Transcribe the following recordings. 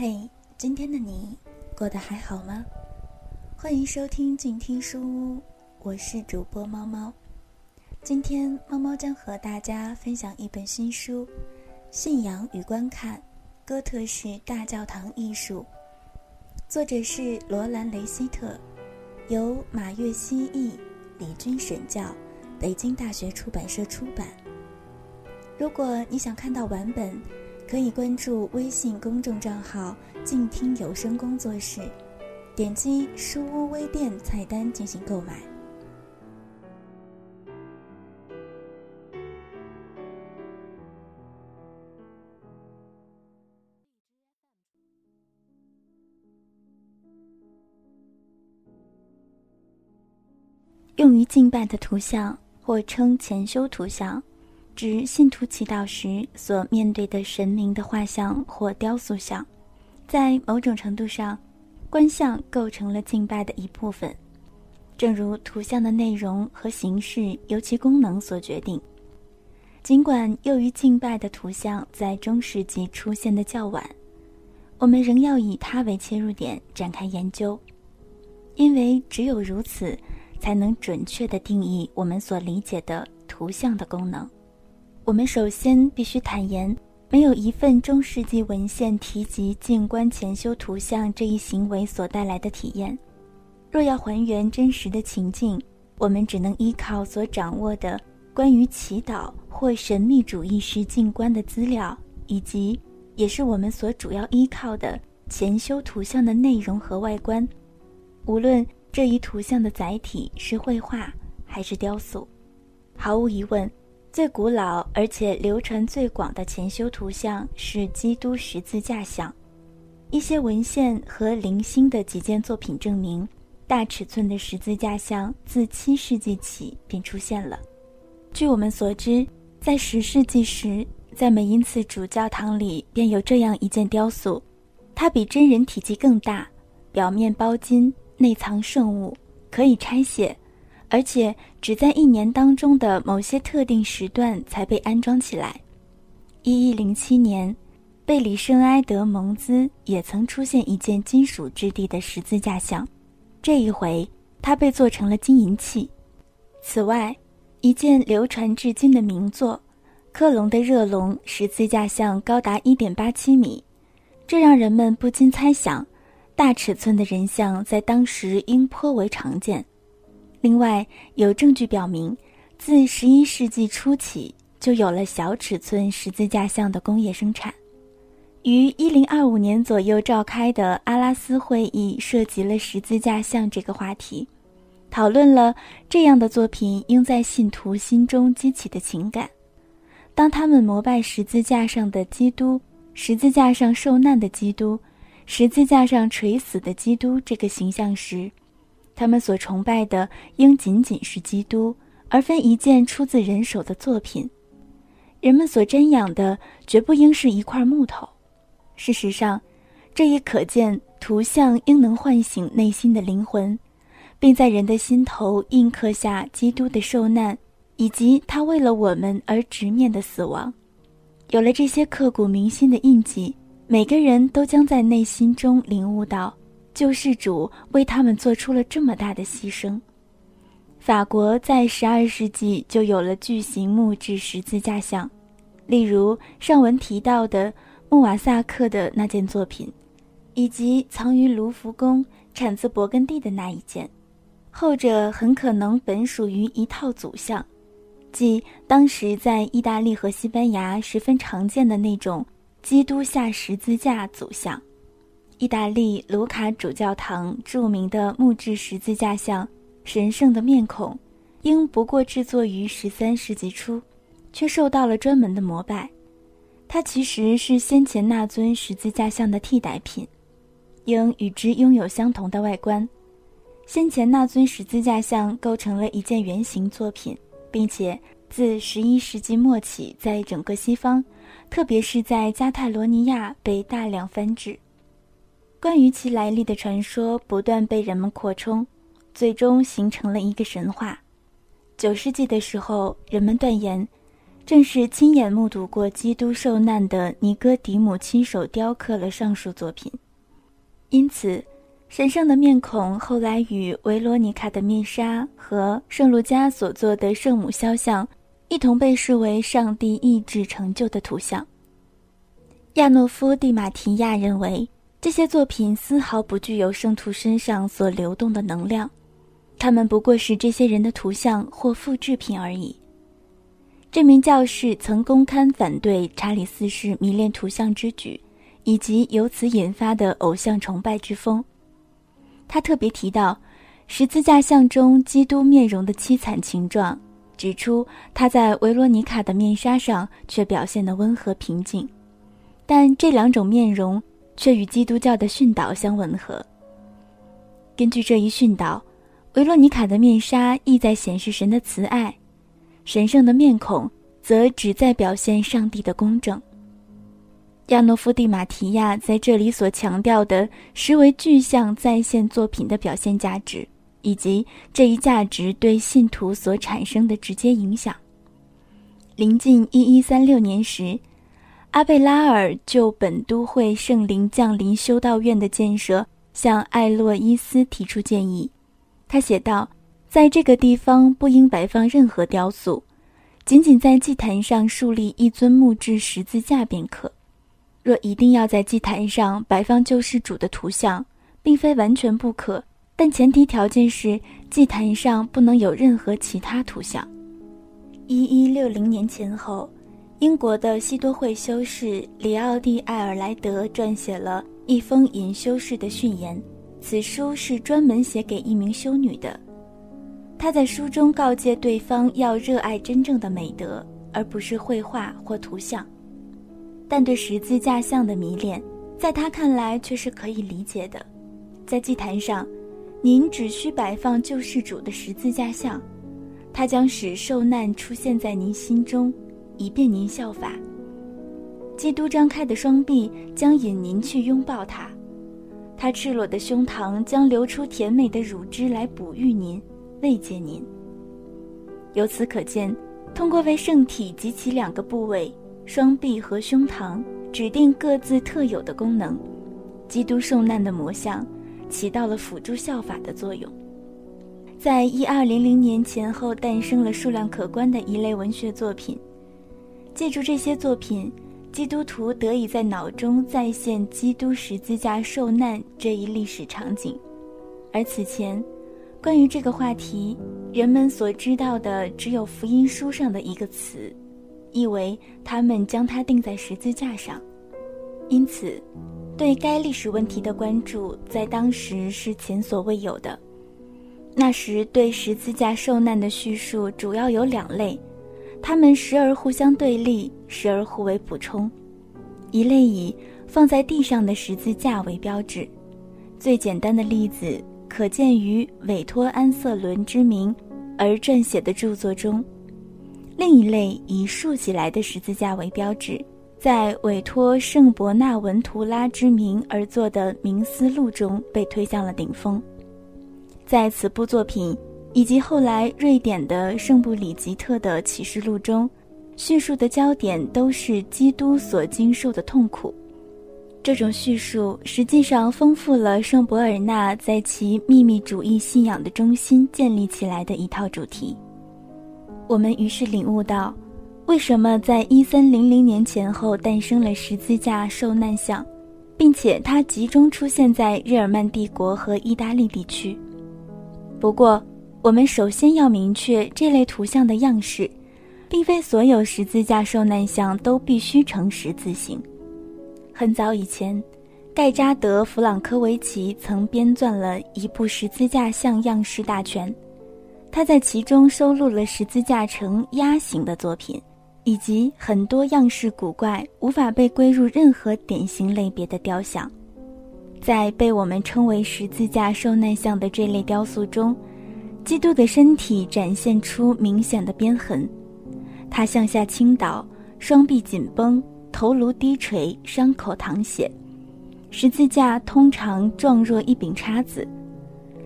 嘿，今天的你过得还好吗？欢迎收听静听书屋，我是主播猫猫。今天猫猫将和大家分享一本新书《信仰与观看：哥特式大教堂艺术》，作者是罗兰·雷希特，由马月希译，李军审教，北京大学出版社出版。如果你想看到完本，可以关注微信公众账号“静听有声工作室”，点击书屋微店菜单进行购买。用于敬拜的图像，或称前修图像。指信徒祈祷时所面对的神明的画像或雕塑像，在某种程度上，观像构成了敬拜的一部分，正如图像的内容和形式由其功能所决定。尽管用于敬拜的图像在中世纪出现的较晚，我们仍要以它为切入点展开研究，因为只有如此，才能准确地定义我们所理解的图像的功能。我们首先必须坦言，没有一份中世纪文献提及静观前修图像这一行为所带来的体验。若要还原真实的情境，我们只能依靠所掌握的关于祈祷或神秘主义式静观的资料，以及也是我们所主要依靠的前修图像的内容和外观。无论这一图像的载体是绘画还是雕塑，毫无疑问。最古老而且流传最广的前修图像是基督十字架像。一些文献和零星的几件作品证明，大尺寸的十字架像自七世纪起便出现了。据我们所知，在十世纪时，在美因茨主教堂里便有这样一件雕塑，它比真人体积更大，表面包金，内藏圣物，可以拆卸。而且只在一年当中的某些特定时段才被安装起来。一一零七年，贝里圣埃德蒙兹也曾出现一件金属质地的十字架像，这一回它被做成了金银器。此外，一件流传至今的名作——克隆的热龙十字架像高达一点八七米，这让人们不禁猜想，大尺寸的人像在当时应颇为常见。另外，有证据表明，自十一世纪初起就有了小尺寸十字架像的工业生产。于一零二五年左右召开的阿拉斯会议涉及了十字架像这个话题，讨论了这样的作品应在信徒心中激起的情感。当他们膜拜十字架上的基督、十字架上受难的基督、十字架上垂死的基督这个形象时，他们所崇拜的应仅仅是基督，而非一件出自人手的作品。人们所瞻仰的绝不应是一块木头。事实上，这一可见图像应能唤醒内心的灵魂，并在人的心头印刻下基督的受难，以及他为了我们而直面的死亡。有了这些刻骨铭心的印记，每个人都将在内心中领悟到。救世主为他们做出了这么大的牺牲。法国在十二世纪就有了巨型木质十字架像，例如上文提到的穆瓦萨克的那件作品，以及藏于卢浮宫、产自勃艮第的那一件。后者很可能本属于一套组像，即当时在意大利和西班牙十分常见的那种基督下十字架组像。意大利卢卡主教堂著名的木质十字架像“神圣的面孔”，应不过制作于十三世纪初，却受到了专门的膜拜。它其实是先前那尊十字架像的替代品，应与之拥有相同的外观。先前那尊十字架像构成了一件圆形作品，并且自十一世纪末起，在整个西方，特别是在加泰罗尼亚被大量翻制。关于其来历的传说不断被人们扩充，最终形成了一个神话。九世纪的时候，人们断言，正是亲眼目睹过基督受难的尼哥底母亲手雕刻了上述作品，因此，神圣的面孔后来与维罗妮卡的面纱和圣路加所做的圣母肖像一同被视为上帝意志成就的图像。亚诺夫·蒂马提亚认为，这些作品丝毫不具有圣徒身上所流动的能量，他们不过是这些人的图像或复制品而已。这名教士曾公开反对查理四世迷恋图像之举，以及由此引发的偶像崇拜之风。他特别提到十字架像中基督面容的凄惨情状，指出他在维罗妮卡的面纱上却表现得温和平静，但这两种面容却与基督教的训导相吻合。根据这一训导，维罗妮卡的面纱意在显示神的慈爱。神圣的面孔，则只在表现上帝的公正。亚诺夫蒂马提亚在这里所强调的，实为具象再现作品的表现价值，以及这一价值对信徒所产生的直接影响。临近一一三六年时，阿贝拉尔就本都会圣灵降临修道院的建设向艾洛伊斯提出建议。他写道。在这个地方不应摆放任何雕塑，仅仅在祭坛上树立一尊木质十字架便可。若一定要在祭坛上摆放救世主的图像，并非完全不可，但前提条件是祭坛上不能有任何其他图像。一一六零年前后，英国的西多会修士里奥蒂艾尔莱德撰写了一封引修士的训言，此书是专门写给一名修女的。他在书中告诫对方要热爱真正的美德，而不是绘画或图像。但对十字架像的迷恋，在他看来却是可以理解的。在祭坛上，您只需摆放救世主的十字架像，它将使受难出现在您心中，以便您效法。基督张开的双臂将引您去拥抱他，他赤裸的胸膛将流出甜美的乳汁来哺育您。慰藉您。由此可见，通过为圣体及其两个部位——双臂和胸膛——指定各自特有的功能，基督受难的模像起到了辅助效法的作用。在一二零零年前后，诞生了数量可观的一类文学作品。借助这些作品，基督徒得以在脑中再现基督十字架受难这一历史场景，而此前。关于这个话题，人们所知道的只有福音书上的一个词，意为他们将它钉在十字架上。因此，对该历史问题的关注在当时是前所未有的。那时对十字架受难的叙述主要有两类，它们时而互相对立，时而互为补充。一类以放在地上的十字架为标志，最简单的例子。可见于委托安瑟伦之名而撰写的著作中，另一类以竖起来的十字架为标志，在委托圣伯纳文图拉之名而作的冥思录中被推向了顶峰。在此部作品以及后来瑞典的圣布里吉特的启示录中，叙述的焦点都是基督所经受的痛苦。这种叙述实际上丰富了圣伯尔纳在其秘密主义信仰的中心建立起来的一套主题。我们于是领悟到，为什么在一三零零年前后诞生了十字架受难像，并且它集中出现在日耳曼帝国和意大利地区。不过，我们首先要明确，这类图像的样式，并非所有十字架受难像都必须呈十字形。很早以前，盖扎德·弗朗科维奇曾编撰了一部十字架像样式大全，他在其中收录了十字架呈鸭形的作品，以及很多样式古怪、无法被归入任何典型类别的雕像。在被我们称为十字架受难像的这类雕塑中，基督的身体展现出明显的鞭痕，他向下倾倒，双臂紧绷。头颅低垂，伤口淌血，十字架通常状若一柄叉子。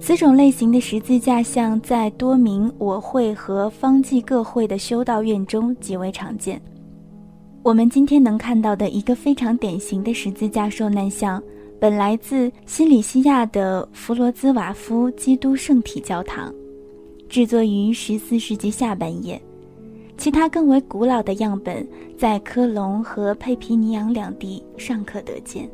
此种类型的十字架像在多名我会和方济各会的修道院中极为常见。我们今天能看到的一个非常典型的十字架受难像，本来自西里西亚的弗罗兹瓦夫基督圣体教堂，制作于十四世纪下半叶。其他更为古老的样本，在科隆和佩皮尼昂两地尚可得见。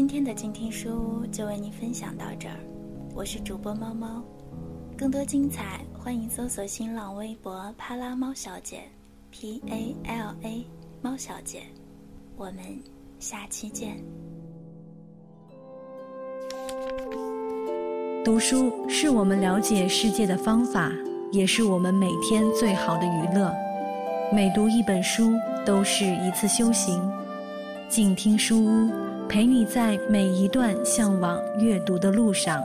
今天的静听书屋就为您分享到这儿，我是主播猫猫，更多精彩欢迎搜索新浪微博“帕拉猫小姐 ”，P A L A 猫小姐，我们下期见。读书是我们了解世界的方法，也是我们每天最好的娱乐。每读一本书都是一次修行。静听书屋。陪你在每一段向往阅读的路上。